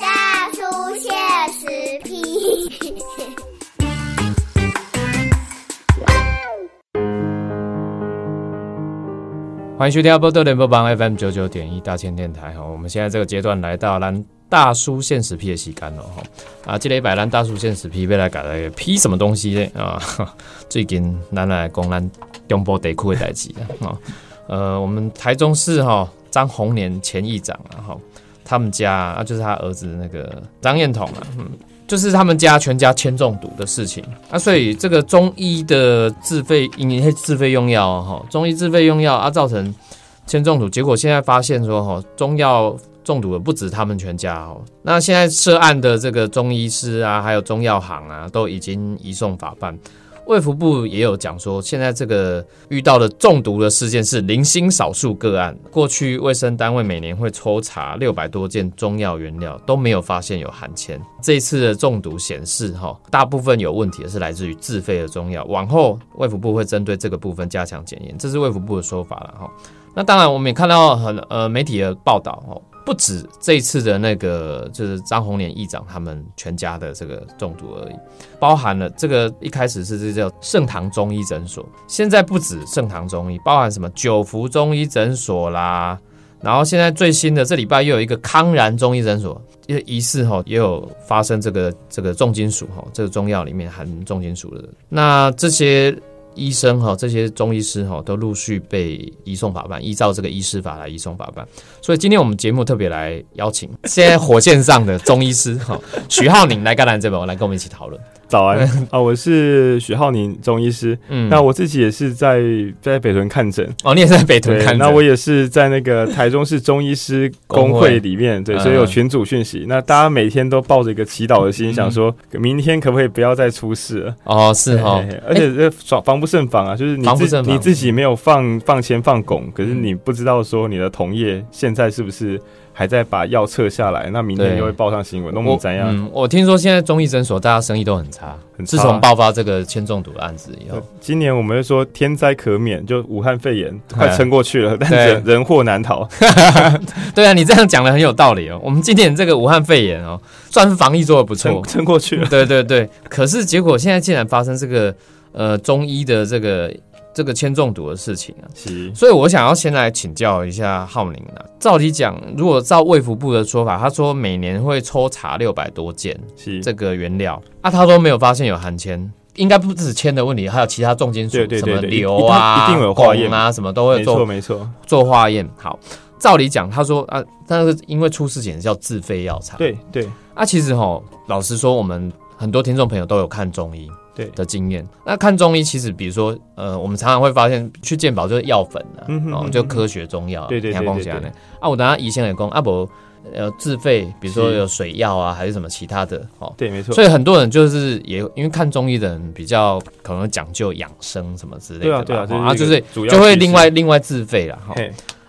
大叔现实批。欢迎收听波多联播帮 FM 九九点一大千电台哈，我们现在这个阶段来到咱大叔现实批的时间了哈啊，这礼拜咱大叔现实批要来搞来批什么东西呢啊？最近咱来讲咱中部地区的代志啊，呃，我们台中市哈张宏年前议长啊哈，他们家啊就是他儿子那个张彦统啊，嗯。就是他们家全家铅中毒的事情啊，所以这个中医的自费，因为自费用药哈，中医自费用药啊，造成铅中毒。结果现在发现说哈，中药中毒的不止他们全家哦。那现在涉案的这个中医师啊，还有中药行啊，都已经移送法办。卫福部也有讲说，现在这个遇到的中毒的事件是零星少数个案。过去卫生单位每年会抽查六百多件中药原料，都没有发现有含铅。这一次的中毒显示，哈，大部分有问题的是来自于自费的中药。往后卫福部会针对这个部分加强检验，这是卫福部的说法了，哈。那当然，我们也看到很呃媒体的报道，哈。不止这一次的那个，就是张宏年议长他们全家的这个中毒而已，包含了这个一开始是这叫盛唐中医诊所，现在不止盛唐中医，包含什么九福中医诊所啦，然后现在最新的这礼拜又有一个康然中医诊所，也疑似哈也有发生这个这个重金属哈，这个中药里面含重金属的，那这些。医生哈，这些中医师哈，都陆续被移送法办，依照这个医师法来移送法办。所以今天我们节目特别来邀请现在火线上的中医师哈，徐浩宁来干兰这边，我来跟我们一起讨论。早安啊，我是许浩宁中医师。嗯，那我自己也是在在北屯看诊。哦，你也是在北屯看诊。那我也是在那个台中市中医师 工会里面，对，所以有群组讯息。那大家每天都抱着一个祈祷的心，想说明天可不可以不要再出事了？哦，是哈，而且这防防不胜防啊，就是你自你自己没有放放铅放汞，可是你不知道说你的同业现在是不是？还在把药撤下来，那明天就会报上新闻。那我们怎样？嗯，我听说现在中医诊所大家生意都很差，自从爆发这个铅中毒的案子以后，今年我们就说天灾可免，就武汉肺炎快撑过去了，但是人祸难逃。对啊，你这样讲的很有道理哦。我们今年这个武汉肺炎哦，算是防疫做的不错，撑过去了。对对对，可是结果现在竟然发生这个呃中医的这个。这个铅中毒的事情啊，是，所以我想要先来请教一下浩宁啊。照理讲，如果照卫福部的说法，他说每年会抽查六百多件，是这个原料啊，他都没有发现有含铅，应该不只是铅的问题，还有其他重金属，什么硫啊、一定有化验啊，什么都会做，没错，做化验。好，照理讲，他说啊，但是因为出事前叫自费药厂，对对。啊，其实哈，老实说，我们很多听众朋友都有看中医。对。的经验，那看中医其实，比如说，呃，我们常常会发现去健保就是药粉啊，哦，就科学中药，对对对对对。啊，我等下医生也讲，啊不，呃，自费，比如说有水药啊，还是什么其他的，哦，对，没错。所以很多人就是也因为看中医的人比较可能讲究养生什么之类的，对啊对啊，啊就是就会另外另外自费了，哈。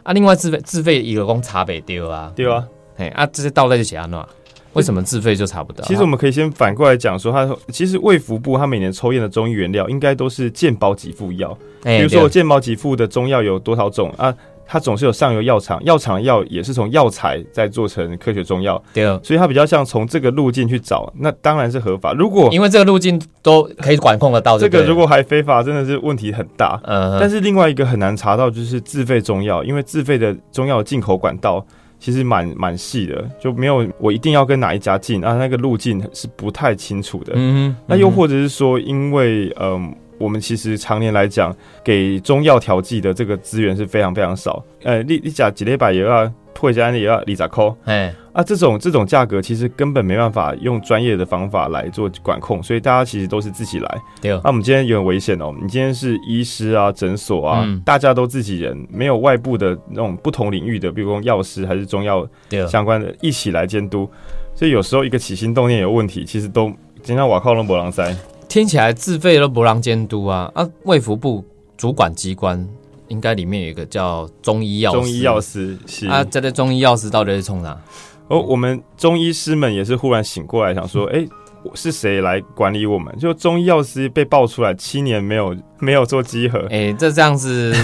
啊，另外自费自费一个工茶北丢啊，丢啊，嘿啊，这些倒在就写安诺。为什么自费就查不到？其实我们可以先反过来讲说，他其实卫福部他每年抽验的中医原料，应该都是健保给付药。比如说健保给付的中药有多少种啊？它总是有上游药厂，药厂的药也是从药材再做成科学中药。对，所以它比较像从这个路径去找，那当然是合法。如果因为这个路径都可以管控得到，这个如果还非法，真的是问题很大。嗯，但是另外一个很难查到就是自费中药，因为自费的中药进口管道。其实蛮蛮细的，就没有我一定要跟哪一家进啊，那个路径是不太清楚的。嗯，那又或者是说，因为嗯，我们其实常年来讲，给中药调剂的这个资源是非常非常少。呃，你你讲几列百也要。退加也要理咋扣？哎啊，这种这种价格其实根本没办法用专业的方法来做管控，所以大家其实都是自己来。对，那我们今天有点危险哦。你今天是医师啊，诊所啊，大家都自己人，没有外部的那种不同领域的，比如说药师还是中药相关的，一起来监督。所以有时候一个起心动念有问题，其实都今天瓦靠龙博狼塞。听起来自费都不让监督啊啊！卫福部主管机关。应该里面有一个叫中医药中医药师是啊，这个中医药师到底是冲啥？哦，我们中医师们也是忽然醒过来，想说，哎，是谁来管理我们？就中医药师被爆出来七年没有没有做稽核，哎，这这样子，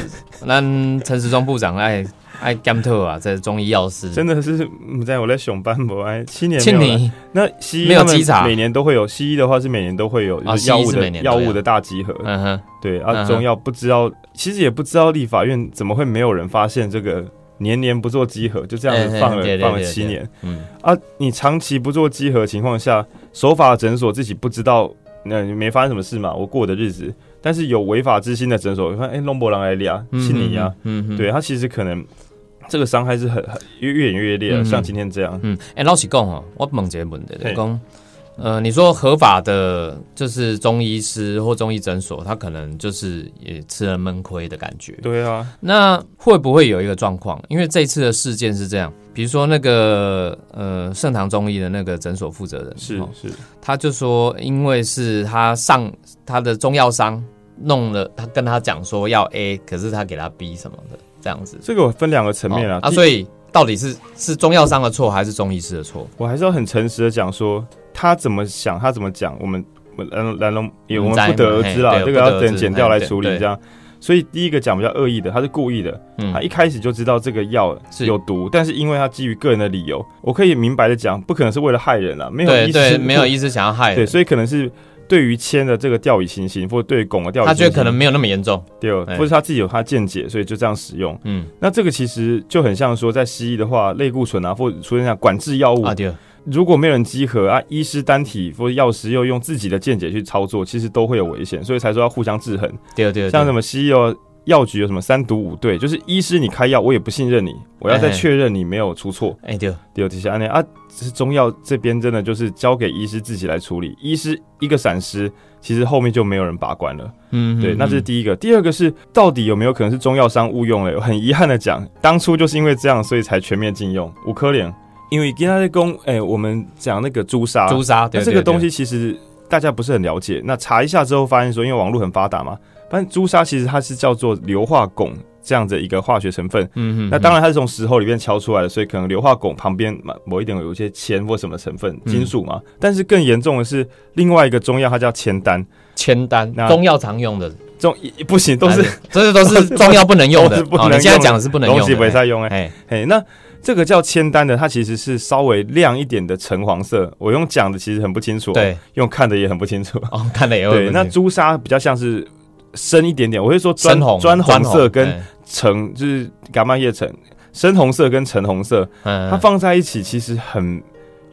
那陈时中部长哎，爱甘特啊，这中医药师真的是在我在熊班博哎，七年七年。那西医没有稽查，每年都会有。西医的话是每年都会有药物的药物的大集合。嗯哼，对啊，中药不知道，其实也不知道立法院怎么会没有人发现这个年年不做稽核，就这样子放了放了七年。嗯啊，你长期不做稽核情况下，守法诊所自己不知道，那没发生什么事嘛？我过的日子。但是有违法之心的诊所，你看，哎，龙博郎来利啊，是你呀，嗯，对他其实可能这个伤害是很很越越演越烈，像今天这样，嗯，哎，老实讲哦，我问这个问题，讲，呃，你说合法的，就是中医师或中医诊所，他可能就是也吃了闷亏的感觉，对啊，那会不会有一个状况？因为这次的事件是这样，比如说那个呃盛唐中医的那个诊所负责人是是，他就说，因为是他上他的中药商。弄了，他跟他讲说要 A，可是他给他 B 什么的，这样子。这个我分两个层面啊，啊，所以到底是是中药商的错还是中医师的错？我还是要很诚实的讲说，他怎么想，他怎么讲，我们蓝蓝龙也我们不得而知啦，这个要等剪掉来处理这样。所以第一个讲比较恶意的，他是故意的，他一开始就知道这个药有毒，但是因为他基于个人的理由，我可以明白的讲，不可能是为了害人啊，没有意思，没有意思想要害人，对，所以可能是。对于铅的这个钓鱼情形，或者对汞的钓鱼，他觉得可能没有那么严重，对，或者他自己有他见解，所以就这样使用。嗯，那这个其实就很像说，在西医的话，类固醇啊，或者出现像管制药物啊，对，如果没有人集合啊，医师单体或者药师又用自己的见解去操作，其实都会有危险，所以才说要互相制衡。对对，像什么西医哦。药局有什么三毒五对？就是医师你开药，我也不信任你，我要再确认你没有出错。哎，对，对，底下安内啊，是中药这边真的就是交给医师自己来处理。医师一个闪失，其实后面就没有人把关了。嗯，对，那这是第一个。第二个是到底有没有可能是中药商误用了？很遗憾的讲，当初就是因为这样，所以才全面禁用五颗连。因为跟他在公，哎，我们讲那个朱砂，朱砂，那这个东西其实大家不是很了解。那查一下之后发现说，因为网络很发达嘛。但朱砂其实它是叫做硫化汞这样的一个化学成分，嗯嗯，那当然它是从石头里面敲出来的，所以可能硫化汞旁边某一点有一些铅或什么成分金属嘛。但是更严重的是另外一个中药，它叫铅丹，铅丹，中药常用的。中不行，都是这些都是 中药不能用的，哦，你现在讲的是不能用，东西不再用哎，嘿，那这个叫铅丹的，它其实是稍微亮一点的橙黄色，我用讲的其实很不清楚，对，用看的也很不清楚，哦，看的也对。那朱砂比较像是。深一点点，我会说砖红砖红色跟橙就是伽马叶橙，深红色跟橙红色，它放在一起其实很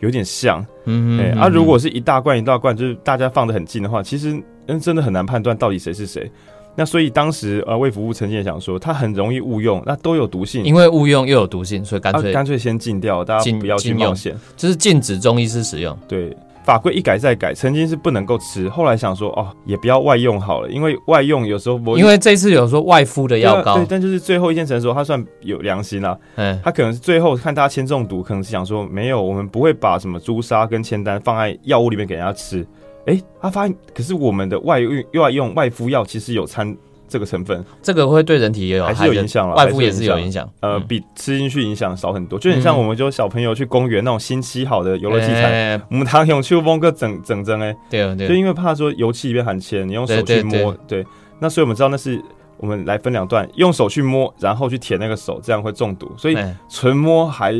有点像。嗯，哎，啊，如果是一大罐一大罐，就是大家放的很近的话，其实嗯真的很难判断到底谁是谁。那所以当时呃卫福部曾经也想说，它很容易误用，那都有毒性，因为误用又有毒性，所以干脆干脆先禁掉，大家不要去冒险，就是禁止中医师使用。对。法规一改再改，曾经是不能够吃，后来想说哦，也不要外用好了，因为外用有时候因为这次有说外敷的药膏，对，但就是最后一件诊所他算有良心啦，嗯，他可能是最后看大家铅中毒，可能是想说没有，我们不会把什么朱砂跟铅丹放在药物里面给人家吃，哎，他发现可是我们的外用又要用外敷药，其实有掺。这个成分，这个会对人体也有还是有影响了，外敷也是有影响，呃，比吃进去影响少很多。就很像我们就小朋友去公园那种新漆好的游乐器材，我们堂用去风个整整针哎，对对，就因为怕说油漆里面含铅，你用手去摸，对，那所以我们知道那是我们来分两段，用手去摸，然后去舔那个手，这样会中毒，所以纯摸还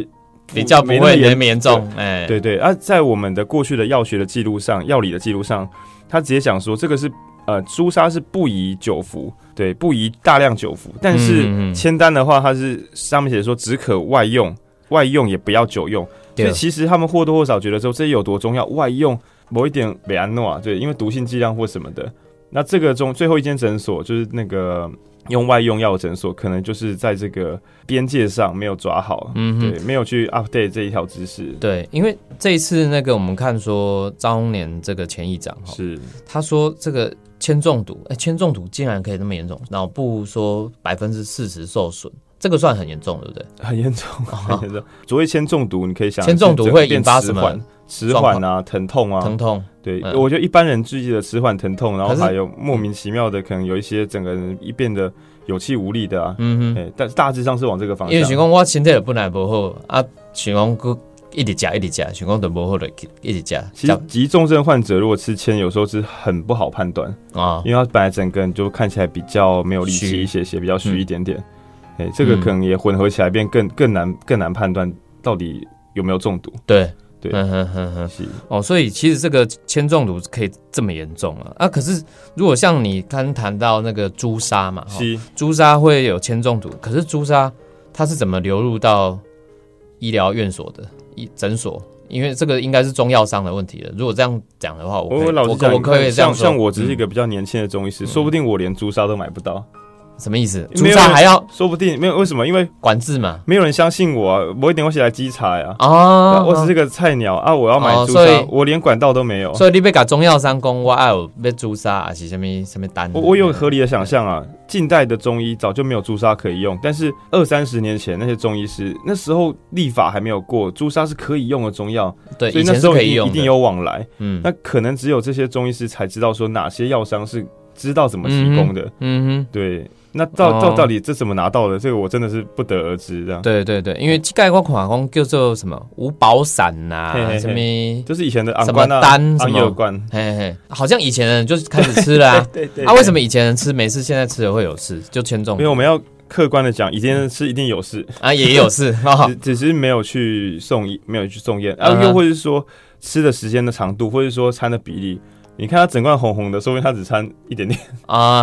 比较不会那么严重，哎，对对。而在我们的过去的药学的记录上，药理的记录上，他直接讲说这个是。呃，朱砂是不宜久服，对，不宜大量久服。但是签单的话，它是上面写说只可外用，外用也不要久用。所以其实他们或多或少觉得说这有多重要，外用某一点维安诺啊，对，因为毒性剂量或什么的。那这个中最后一间诊所就是那个。用外用药诊所，可能就是在这个边界上没有抓好，嗯，对，没有去 update 这一条知识。对，因为这一次那个我们看说张年这个前议长哈，是他说这个铅中毒，哎，铅中毒竟然可以那么严重，脑部说百分之四十受损，这个算很严重，对不对？很严重，很严重。所谓铅中毒，你可以想，铅中毒会引发什么？迟缓啊，疼痛啊，疼痛。对，我觉得一般人注意的迟缓疼痛，然后还有莫名其妙的，可能有一些整个人一变得有气无力的啊。嗯哼，但大致上是往这个方向。因为情况我身体也本来不好啊，情况 cứ 一直加一直加，情况都不好的一直加。其实急重症患者如果吃铅，有时候是很不好判断啊，因为他本来整个人就看起来比较没有力气一些些，比较虚一点点。哎，这个可能也混合起来变更更难更难判断到底有没有中毒。对对，嗯哼哼哼，是哦，所以其实这个铅中毒可以这么严重啊啊！可是如果像你刚谈到那个朱砂嘛，是朱砂会有铅中毒，可是朱砂它是怎么流入到医疗院所的医诊所？因为这个应该是中药商的问题了。如果这样讲的话，我我我可以这样像我只是一个比较年轻的中医师，说不定我连朱砂都买不到。什么意思？朱砂还要？说不定没有为什么？因为管制嘛，没有人相信我。我一点我起来稽查呀。啊，我只是个菜鸟啊！我要买朱砂，我连管道都没有。所以你被搞中药商公，我爱有被朱砂还是什么什么单？我我有合理的想象啊。近代的中医早就没有朱砂可以用，但是二三十年前那些中医师那时候立法还没有过，朱砂是可以用的中药。对，所以那时候一定有往来。嗯，那可能只有这些中医师才知道说哪些药商是知道怎么提供的。嗯哼，对。那到到到底这怎么拿到的？这个我真的是不得而知。这样对对对，因为盖我款工叫做什么五宝散呐，什么就是以前的什么丹什么罐，嘿嘿，好像以前人就是开始吃了啊。对对，啊，为什么以前人吃没事，现在吃了会有事？就签中？因为我们要客观的讲，以前人吃一定有事啊，也有事，只只是没有去送没有去送验啊，又或者是说吃的时间的长度，或者说餐的比例。你看他整罐红红的，说明他只掺一点点 啊。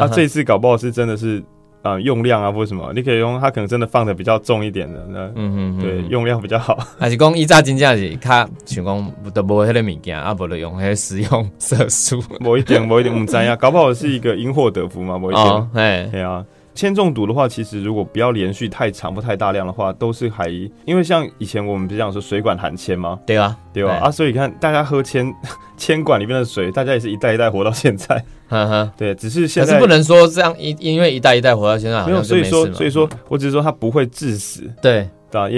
他这次搞不好是真的是啊用量啊或什么，你可以用他可能真的放的比较重一点的，那嗯嗯对用量比较好。还是讲一炸金价是他想讲都无迄个物件，啊不能用迄食用色素。某一点某一点唔知啊，搞不好是一个因祸得福嘛，某一点。哎，对啊。铅中毒的话，其实如果不要连续太长或太大量的话，都是还因为像以前我们不是讲说水管含铅吗？对啊，对吧？啊，所以你看大家喝铅 铅管里面的水，大家也是一代一代活到现在。哈哈对，只是现在是不能说这样一因为一代一代活到现在没有，所以说所以说我只是说它不会致死。对。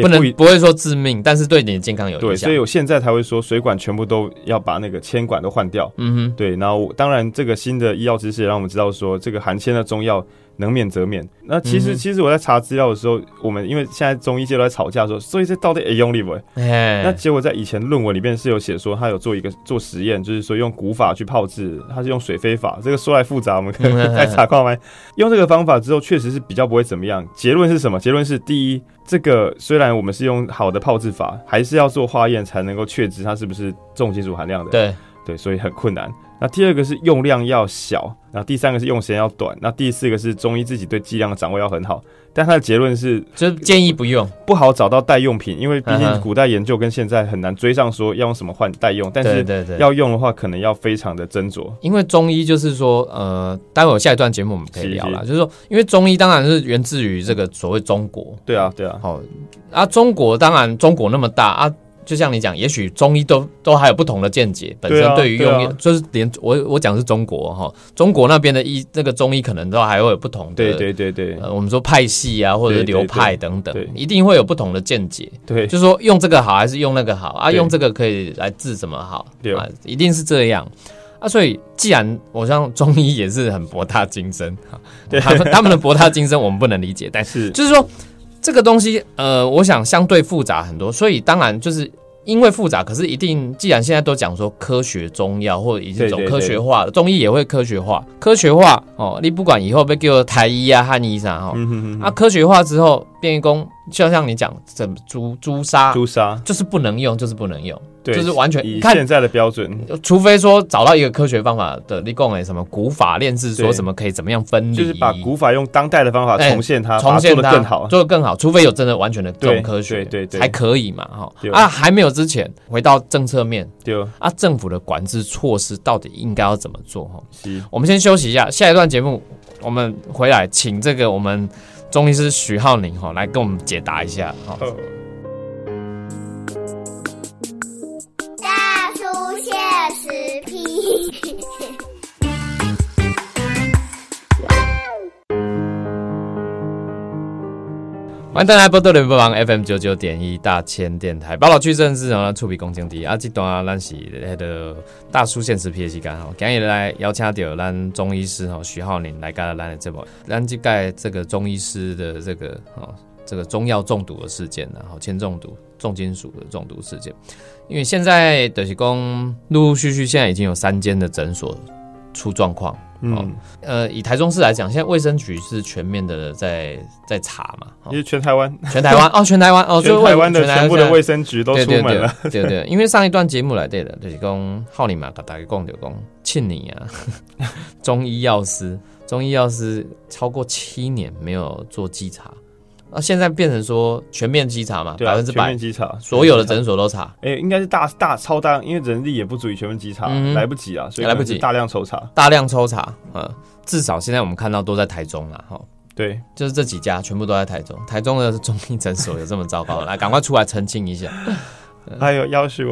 不能不会说致命，但是对你的健康有影响。对，所以我现在才会说水管全部都要把那个铅管都换掉。嗯哼，对。然后当然这个新的医药知识也让我们知道说，这个含铅的中药能免则免。那其实其实我在查资料的时候，我们因为现在中医界都在吵架说，所以这到底 用力不？那结果在以前论文里面是有写说，他有做一个做实验，就是说用古法去泡制，他是用水飞法。这个说来复杂，我们可能 再查看完。用这个方法之后，确实是比较不会怎么样。结论是什么？结论是第一。这个虽然我们是用好的泡制法，还是要做化验才能够确知它是不是重金属含量的。对对，所以很困难。那第二个是用量要小，然后第三个是用时间要短，那第四个是中医自己对剂量的掌握要很好。但他的结论是，就建议不用，不好找到代用品，因为毕竟古代研究跟现在很难追上，说要用什么换代用。但是要用的话，可能要非常的斟酌。因为中医就是说，呃，待会下一段节目我们可以聊了，就是说，因为中医当然是源自于这个所谓中国。对啊，对啊。好，啊，中国当然中国那么大啊。就像你讲，也许中医都都还有不同的见解。本身对于用，就是连我我讲是中国哈，中国那边的医那个中医可能都还会有不同的。对对对对，我们说派系啊，或者流派等等，一定会有不同的见解。对，就是说用这个好还是用那个好啊？用这个可以来治什么好？啊，一定是这样啊。所以既然我像中医也是很博大精深哈，对他们他们的博大精深我们不能理解，但是就是说这个东西呃，我想相对复杂很多，所以当然就是。因为复杂，可是一定，既然现在都讲说科学中药或者已经走科学化了，中医也会科学化，科学化哦，你不管以后被叫台医啊、汉医啥哈，啊，科学化之后，变异工就像你讲，怎朱朱砂，朱砂就是不能用，就是不能用。就是完全以现在的标准，除非说找到一个科学方法的立功诶，什么古法炼制，说什么可以怎么样分离，就是把古法用当代的方法重现它，重现它更好，做的更好。除非有真的完全的这种科学，对对，才可以嘛哈。啊，还没有之前，回到政策面，对啊，政府的管制措施到底应该要怎么做哈？我们先休息一下，下一段节目我们回来，请这个我们中医师徐浩宁哈来跟我们解答一下哈。欢迎大家波多连播网 FM 九九点一大千电台，包老区正是啊，触笔公斤低啊，这段啊，咱是那个大叔现实皮的时间哈，今日来邀请到咱中医师哈徐浩宁来跟咱的这部，咱这盖这个中医师的这个哦，这个中药中毒的事件然后铅中毒、重金属的中毒事件，因为现在的是公陆陆续续现在已经有三间的诊所。出状况。嗯，呃，以台中市来讲，现在卫生局是全面的在在查嘛，因为全台湾，全台湾哦，全台湾哦，全台湾的全部的卫生局都出门了，对对，因为上一段节目来对的，就是讲浩尼嘛，大概讲就讲庆你啊，中医药师，中医药师超过七年没有做稽查。那现在变成说全面稽查嘛，百分之百全面稽查，所有的诊所都查。哎，应该是大大超大，因为人力也不足以全面稽查，来不及啊，所以来不及大量抽查，大量抽查。嗯，至少现在我们看到都在台中了，哈。对，就是这几家全部都在台中。台中的中医诊所有这么糟糕？来，赶快出来澄清一下。还有要求，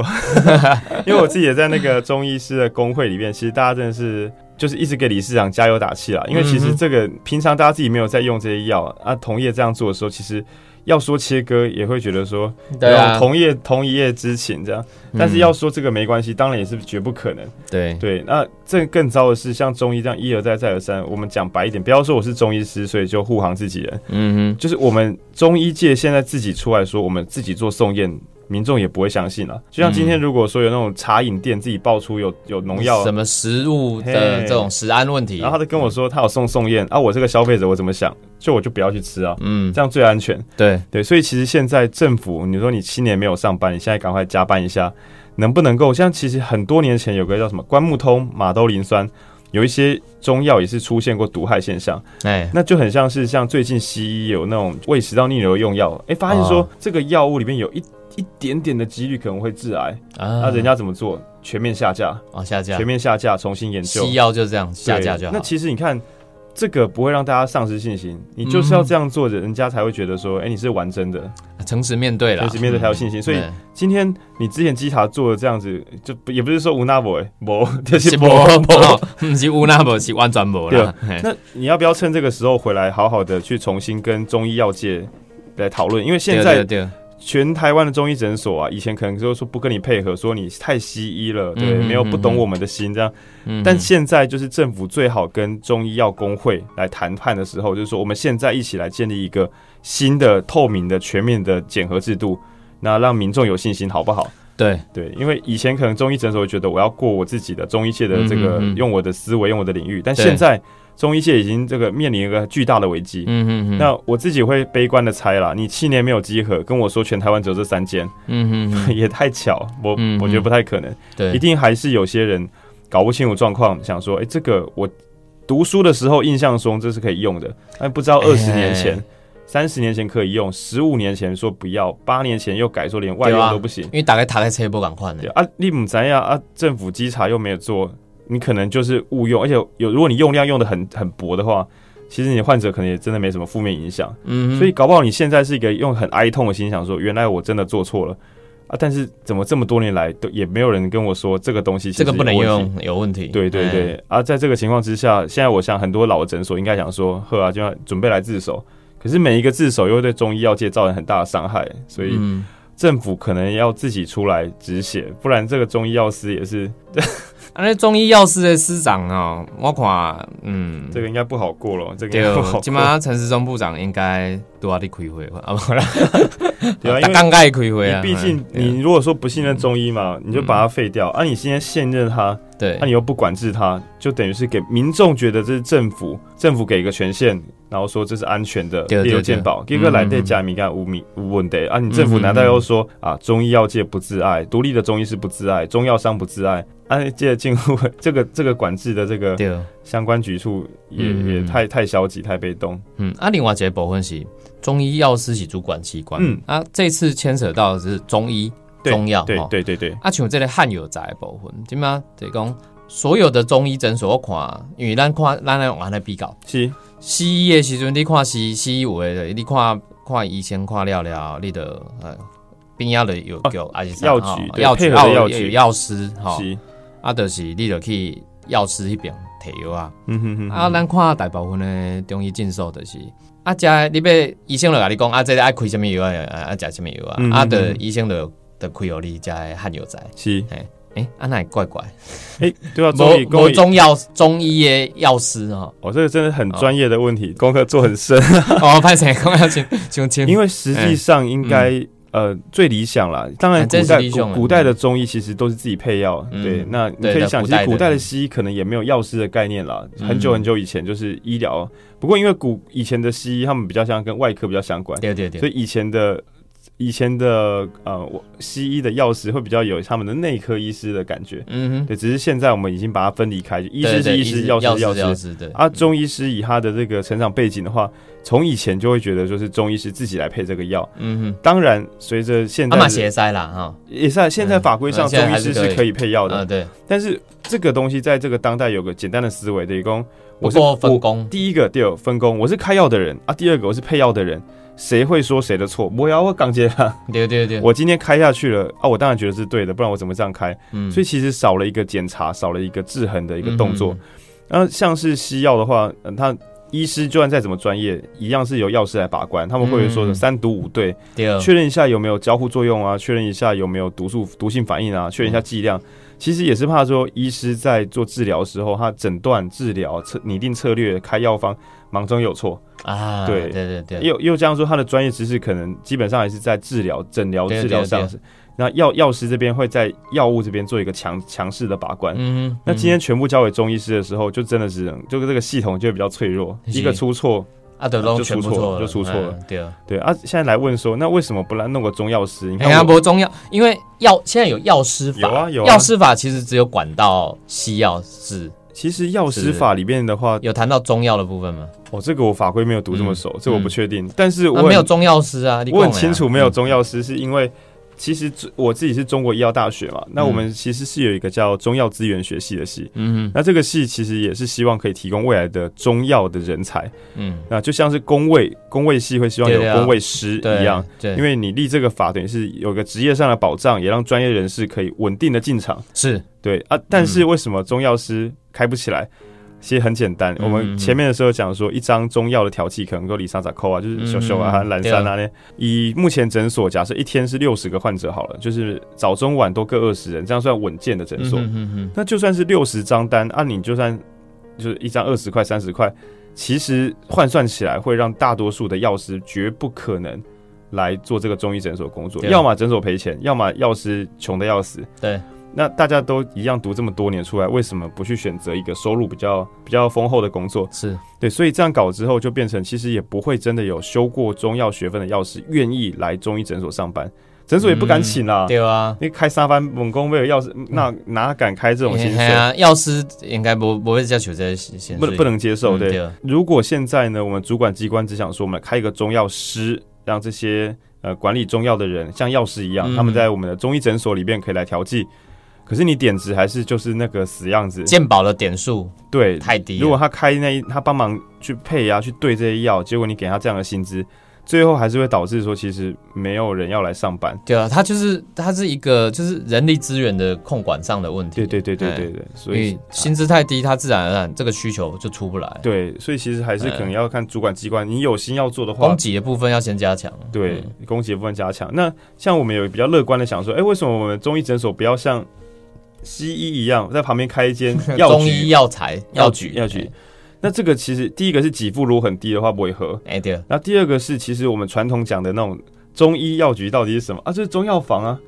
因为我自己也在那个中医师的工会里面，其实大家真的是。就是一直给理事长加油打气啦，因为其实这个平常大家自己没有在用这些药啊，同业这样做的时候，其实要说切割也会觉得说，对啊，同业同一业之情这样，但是要说这个没关系，当然也是绝不可能。对对，那这更糟的是，像中医这样一而再再而三，我们讲白一点，不要说我是中医师，所以就护航自己人。嗯哼，就是我们中医界现在自己出来说，我们自己做送验。民众也不会相信了。就像今天，如果说有那种茶饮店自己爆出有有农药，什么食物的这种食安问题，然后他就跟我说他有送送验。啊，我这个消费者我怎么想，就我就不要去吃啊，嗯，这样最安全。对。对，所以其实现在政府，你说你七年没有上班，你现在赶快加班一下，能不能够？像其实很多年前有个叫什么关木通马兜磷酸，有一些中药也是出现过毒害现象，哎，那就很像是像最近西医有那种胃食道逆流用药，哎，发现说这个药物里面有一。一点点的几率可能会致癌啊！那人家怎么做？全面下架啊！下架，全面下架，重新研究。西药就这样下架就好。那其实你看，这个不会让大家丧失信心。你就是要这样做，人家才会觉得说，哎，你是玩真的，诚实面对了，诚实面对才有信心。所以今天你之前稽查做的这样子，就也不是说无那不哎，不就是不 不是无那不是完全不了。那你要不要趁这个时候回来，好好的去重新跟中医药界来讨论？因为现在。全台湾的中医诊所啊，以前可能就是说不跟你配合，说你太西医了，对，没有不懂我们的心这样。但现在就是政府最好跟中医药工会来谈判的时候，就是说我们现在一起来建立一个新的、透明的、全面的检核制度，那让民众有信心，好不好？对对，因为以前可能中医诊所觉得我要过我自己的中医界的这个，用我的思维，用我的领域，但现在。中医界已经这个面临一个巨大的危机。嗯嗯嗯。那我自己会悲观的猜啦，你七年没有集合，跟我说全台湾只有这三间，嗯嗯，也太巧，我我觉得不太可能。对，一定还是有些人搞不清楚状况，想说，哎，这个我读书的时候印象中这是可以用的，但不知道二十年前、三十年前可以用，十五年前说不要，八年前又改说连外用都不行，因为打开塔在车不敢换的。啊，你唔知呀啊，政府稽查又没有做。你可能就是误用，而且有如果你用量用的很很薄的话，其实你患者可能也真的没什么负面影响。嗯，所以搞不好你现在是一个用很哀痛的心想说，原来我真的做错了啊！但是怎么这么多年来都也没有人跟我说这个东西这个不能用有问题？对对对。啊，在这个情况之下，现在我想很多老诊所应该想说，呵啊，就要准备来自首。可是每一个自首又会对中医药界造成很大的伤害，所以政府可能要自己出来止血，不然这个中医药师也是。那中医药师的师长哦，我看，嗯，这个应该不好过了。这个起码陈时中部长应该都要你开会啊，不啦，对啊，刚刚开会啊。毕竟你如果说不信任中医嘛，你就把它废掉。啊，你现在信任他，对，那你又不管制他，就等于是给民众觉得这是政府，政府给一个权限。然后说这是安全的，第二健保，第二个来对加米干无米无问题啊！你政府难道又说啊，中医药界不自爱，独立的中医是不自爱，中药商不自爱？啊，接着进入这个这个管制的这个相关举措，也也太太消极，太被动。嗯，啊，另外一个部分是中医药师是主管机关，嗯啊，这次牵扯到的是中医中药，对对对对。啊，像这个汉有在部分，怎么得讲？所有的中医诊所我看，因为咱看咱来往来比较是。西医的时阵，你看西西医有的，你看看医生看了了，你的呃，病药的有有还是药局药局药局药师哈，啊，就是你就去药师迄边提药啊。嗯哼哼。啊，咱看大部分的中医诊所就是啊，食你要医生就甲你讲啊，这个爱开什么药啊，啊，食什么药啊，啊，的医生就就开药你加汉药仔。是。哎，安那怪怪，哎，对啊，中医中药中医的药师啊，哦，这个真的很专业的问题，功课做很深。哦，拍成功要请请请，因为实际上应该呃，最理想啦。当然，古代古古代的中医其实都是自己配药。对，那你可以想，其实古代的西医可能也没有药师的概念啦。很久很久以前就是医疗，不过因为古以前的西医他们比较像跟外科比较相关，对对对，所以以前的。以前的呃，西医的药师会比较有他们的内科医师的感觉，嗯哼，对，只是现在我们已经把它分离开，医师是医师，药师药药师，对。啊，中医师以他的这个成长背景的话，从以前就会觉得说是中医师自己来配这个药，嗯哼。当然，随着现在，嘛斜塞啦哈，也在现在法规上，中医师是可以配药的，对。但是这个东西在这个当代有个简单的思维，等于说我是分工，第一个第二分工，我是开药的人啊，第二个我是配药的人。谁会说谁的错？我要我港姐啊！对对对，我今天开下去了啊！我当然觉得是对的，不然我怎么这样开？嗯，所以其实少了一个检查，少了一个制衡的一个动作。然后像是西药的话，嗯，他医师就算再怎么专业，一样是由药师来把关。他们会说的三毒五对，确认一下有没有交互作用啊，确认一下有没有毒素毒性反应啊，确认一下剂量。其实也是怕说医师在做治疗时候，他诊断、治疗、策拟定策略、开药方。忙中有错啊！对对对对，又又这样说，他的专业知识可能基本上还是在治疗、诊疗、治疗上。那药药师这边会在药物这边做一个强强势的把关。嗯，那今天全部交给中医师的时候，就真的是，就是这个系统就比较脆弱，一个出错，啊，就出错，就出错了。对啊，对啊。现在来问说，那为什么不来弄个中药师？你看，不中药，因为药现在有药师法，有啊有。药师法其实只有管到西药是。其实药师法里面的话，有谈到中药的部分吗？哦，这个我法规没有读这么熟，这我不确定。但是我没有中药师啊，我很清楚没有中药师，是因为。其实我自己是中国医药大学嘛，那我们其实是有一个叫中药资源学系的系，嗯，那这个系其实也是希望可以提供未来的中药的人才，嗯，那就像是工位工位系会希望有工位师一样，对，因为你立这个法等于是有个职业上的保障，也让专业人士可以稳定的进场，是。对啊，但是为什么中药师开不起来？其实很简单，我们前面的时候讲说，一张中药的调剂可能够里三十扣啊，就是小小啊、蓝山啊那。以目前诊所假设一天是六十个患者好了，就是早中晚都各二十人，这样算稳健的诊所。那就算是六十张单，按你就算就是一张二十块、三十块，其实换算起来会让大多数的药师绝不可能来做这个中医诊所工作，要么诊所赔钱，要么药师穷的要死。对。那大家都一样读这么多年出来，为什么不去选择一个收入比较比较丰厚的工作？是对，所以这样搞之后，就变成其实也不会真的有修过中药学分的药师愿意来中医诊所上班，诊所也不敢请啦。对啊，你开三班猛攻没有药师，那哪敢开这种薪水啊？药师应该不不会叫求这些，不不能接受。对，如果现在呢，我们主管机关只想说，我们开一个中药师，让这些呃管理中药的人像药师一样，他们在我们的中医诊所里面可以来调剂。可是你点值还是就是那个死样子，鉴宝的点数对太低。如果他开那他帮忙去配啊，去对这些药，结果你给他这样的薪资，最后还是会导致说其实没有人要来上班。对啊，他就是他是一个就是人力资源的控管上的问题。对对对对对对，所以薪资太低，他自然而然这个需求就出不来。对，所以其实还是可能要看主管机关，你有心要做的话，供给的部分要先加强。对，供给部分加强。那像我们有比较乐观的想说，哎，为什么我们中医诊所不要像？西医一样，在旁边开一间 药中医药材药局药局。那这个其实第一个是给付如果很低的话不会喝，哎对。那第二个是其实我们传统讲的那种中医药局到底是什么啊？就是中药房啊。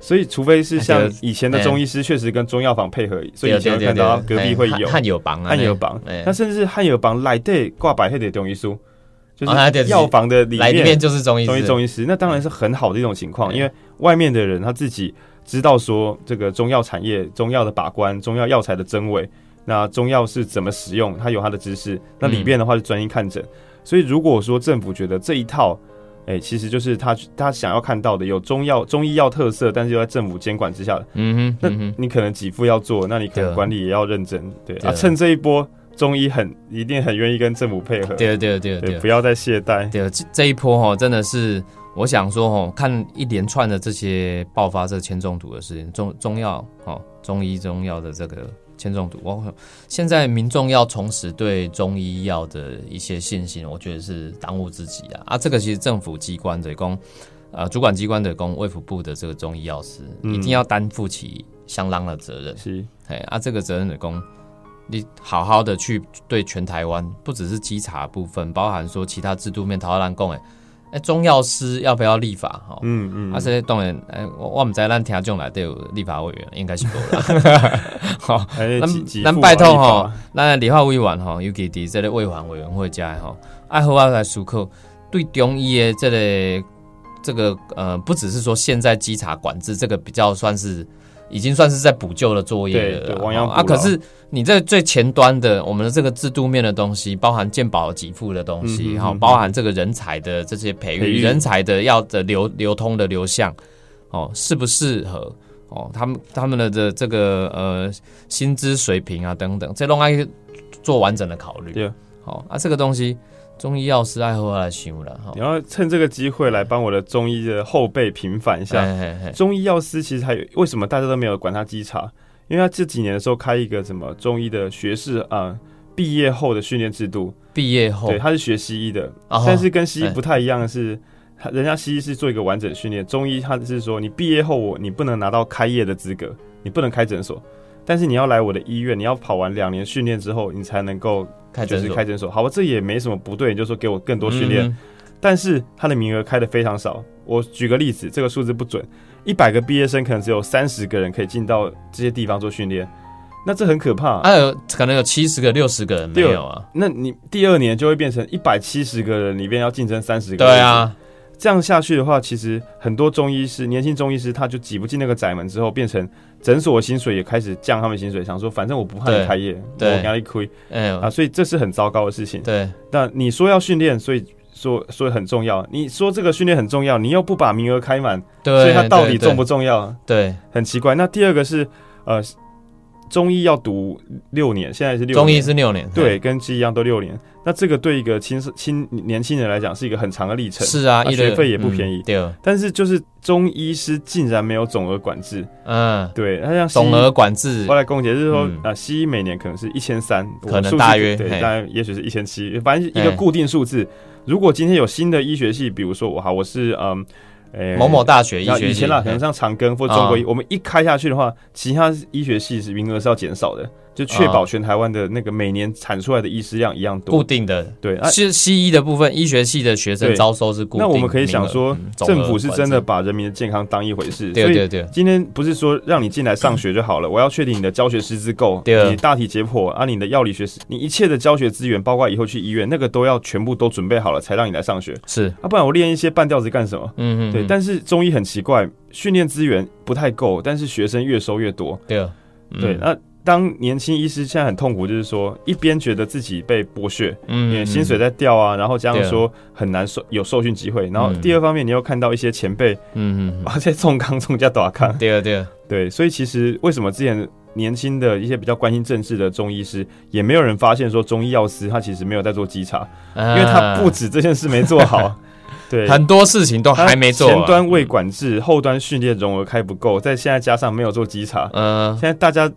所以除非是像以前的中医师确实跟中药房配合，所以以前看到隔壁会有汉友帮汉友帮。那甚至汉友帮来对挂白黑的中医书，就是药房的里面就是中医中医中医师，那当然是很好的一种情况，因为外面的人他自己。知道说这个中药产业、中药的把关、中药药材的真伪，那中药是怎么使用，它有它的知识。那里边的话是专业看诊，所以如果说政府觉得这一套，哎，其实就是他他想要看到的，有中药中医药特色，但是又在政府监管之下的，嗯哼，那你可能给付要做，那你可能管理也要认真，对啊，趁这一波中医很一定很愿意跟政府配合，对对对对，不要再懈怠，对，这一波哈真的是。我想说，哦，看一连串的这些爆发这铅中毒的事情，中中药，哦，中医中药的这个铅中毒，我现在民众要重拾对中医药的一些信心，我觉得是当务之急啊！啊，这个其实政府机关的公，呃，主管机关的公，卫福部的这个中医药师一定要担负起相当的责任。是，哎，啊，这个责任的公，你好好的去对全台湾，不只是稽查部分，包含说其他制度面，台湾供，哎。哎，中药师要不要立法？哈，嗯嗯，啊，这当然，哎，我我们在咱听众来都有立法委员，应该是够了。好，咱咱拜托哈，咱立法委员哈，尤其伫这个卫环委员会家哈，爱好我来思考，对中医的这个这个呃，不只是说现在稽查管制，这个比较算是。已经算是在补救的作业了啊！可是你在最前端的，我们的这个制度面的东西，包含健保给付的东西，哈，包含这个人才的这些培育，人才的要的流流通的流向，哦，适不适合？哦，他们他们的这这个呃薪资水平啊等等，这都该做完整的考虑。对，好啊，这个东西。中医药师爱喝来修了哈，你要趁这个机会来帮我的中医的后辈平反一下。中医药师其实还有为什么大家都没有管他稽查？因为他这几年的时候开一个什么中医的学士啊，毕业后的训练制度。毕业后，对，他是学西医的，但是跟西医不太一样的是，人家西医是做一个完整训练，中医他是说你毕业后我你不能拿到开业的资格，你不能开诊所，但是你要来我的医院，你要跑完两年训练之后，你才能够。就是开诊所，好吧，这也没什么不对，就说给我更多训练，但是他的名额开的非常少。我举个例子，这个数字不准，一百个毕业生可能只有三十个人可以进到这些地方做训练，那这很可怕。还有可能有七十个、六十个人没有啊？那你第二年就会变成一百七十个人里边要竞争三十个。对啊。这样下去的话，其实很多中医师、年轻中医师他就挤不进那个窄门，之后变成诊所薪水也开始降他们薪水，想说反正我不怕你开业，我压力亏，哎啊，所以这是很糟糕的事情。对，那你说要训练，所以说所以很重要。你说这个训练很重要，你又不把名额开满，所以它到底重不重要？对，很奇怪。那第二个是呃。中医要读六年，现在是六。中医是六年，对，跟西医一样都六年。那这个对一个青青年轻人来讲是一个很长的历程。是啊，学费也不便宜。对。但是就是中医师竟然没有总额管制。嗯，对。他像总额管制，后来公姐就是说啊，西医每年可能是一千三，可能大约对，大约也许是一千七，反正一个固定数字。如果今天有新的医学系，比如说我好，我是嗯。某某大学医学以前啦，可能像长庚或中国医，我们一开下去的话，其他医学系是名额是要减少的。就确保全台湾的那个每年产出来的医师量一样多，固定的对。是西医的部分，医学系的学生招收是固定。那我们可以想说，政府是真的把人民的健康当一回事。对对对。今天不是说让你进来上学就好了，我要确定你的教学师资够，你大体解剖啊，你的药理学史，你一切的教学资源，包括以后去医院，那个都要全部都准备好了，才让你来上学。是啊，不然我练一些半吊子干什么？嗯嗯。对，但是中医很奇怪，训练资源不太够，但是学生越收越多。对啊，对那。当年轻医师现在很痛苦，就是说一边觉得自己被剥削，嗯，因为薪水在掉啊，然后加上说很难受有受训机会，然后第二方面你又看到一些前辈，嗯嗯，而且重康重加打康，对啊对啊，对，所以其实为什么之前年轻的一些比较关心政治的中医师，也没有人发现说中医药师他其实没有在做稽查，因为他不止这件事没做好，对，很多事情都还没做，前端未管制，后端训练容额开不够，再现在加上没有做稽查，嗯，现在大家。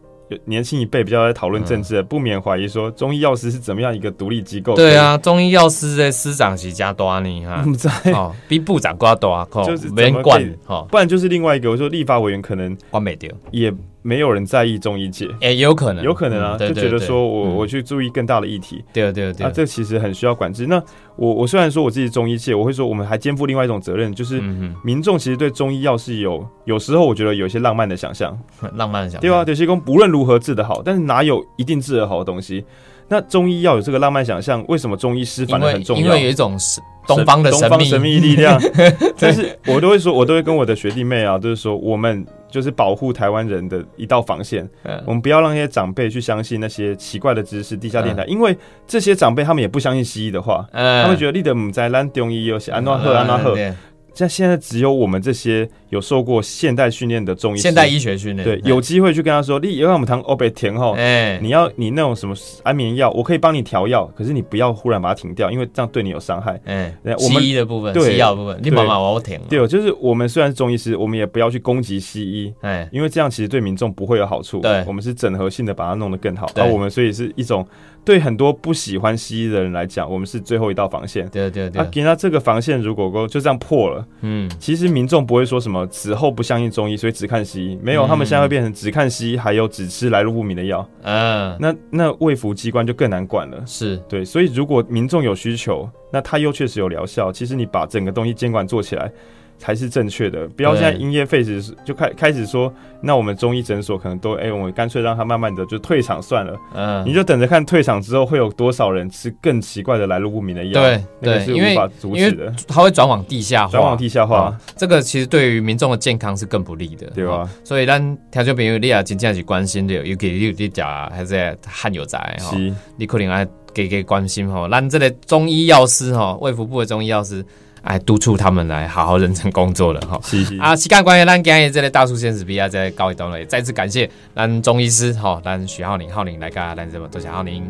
年轻一辈比较在讨论政治，不免怀疑说中医药师是怎么样一个独立机构？对啊，中医药师在师长是加多尼哈，哦，比部长瓜多啊，就是没人管哈，不然就是另外一个，我说立法委员可能管没掉，也。没有人在意中医界，哎，有可能，有可能啊，就觉得说我我去注意更大的议题，对对对，啊，这其实很需要管制。那我我虽然说我自己中医界，我会说我们还肩负另外一种责任，就是民众其实对中医药是有有时候我觉得有一些浪漫的想象，浪漫的想象，对啊，有些工不论如何治得好，但是哪有一定治得好的东西？那中医要有这个浪漫想象，为什么中医师反而很重要？因为有一种是东方的东方神秘力量。但是我都会说，我都会跟我的学弟妹啊，就是说我们。就是保护台湾人的一道防线，我们不要让那些长辈去相信那些奇怪的知识、地下电台，因为这些长辈他们也不相信西医的话，他们觉得立德姆在兰中医有些安诺赫安诺赫。像现在只有我们这些有受过现代训练的中医，现代医学训练，对，有机会去跟他说，你因为我们谈欧贝甜吼，哎，你要你那种什么安眠药，我可以帮你调药，可是你不要忽然把它停掉，因为这样对你有伤害。哎，西医的部分，西药部分，你妈妈我停。对，就是我们虽然是中医师，我们也不要去攻击西医，哎，因为这样其实对民众不会有好处。对，我们是整合性的把它弄得更好，而我们所以是一种。对很多不喜欢西医的人来讲，我们是最后一道防线。对对对。啊，给他这个防线如果够就这样破了，嗯，其实民众不会说什么么此后不相信中医，所以只看西医。没有，他们现在会变成只看西医，还有只吃来路不明的药。嗯，那那卫福机关就更难管了。是对，所以如果民众有需求，那他又确实有疗效，其实你把整个东西监管做起来。才是正确的，不要现在因噎废食就开开始说，那我们中医诊所可能都哎，我们干脆让他慢慢的就退场算了。嗯，你就等着看退场之后会有多少人吃更奇怪的来路不明的药。对对，是无法阻止的，它会转往地下化，转往地下化。这个其实对于民众的健康是更不利的，对吧？所以咱听众朋友，你也真正是关心的，尤其你你家还是汉有在哈，你可能爱给给关心哈。咱这个中医药师哈，卫福部的中医药师。哎，督促他们来好好认真工作了哈。啊，时间关系，咱今日这个大叔先生比啊，再告一段落，再次感谢咱中医师哈，咱徐浩宁、浩宁来噶，咱这么多谢浩宁。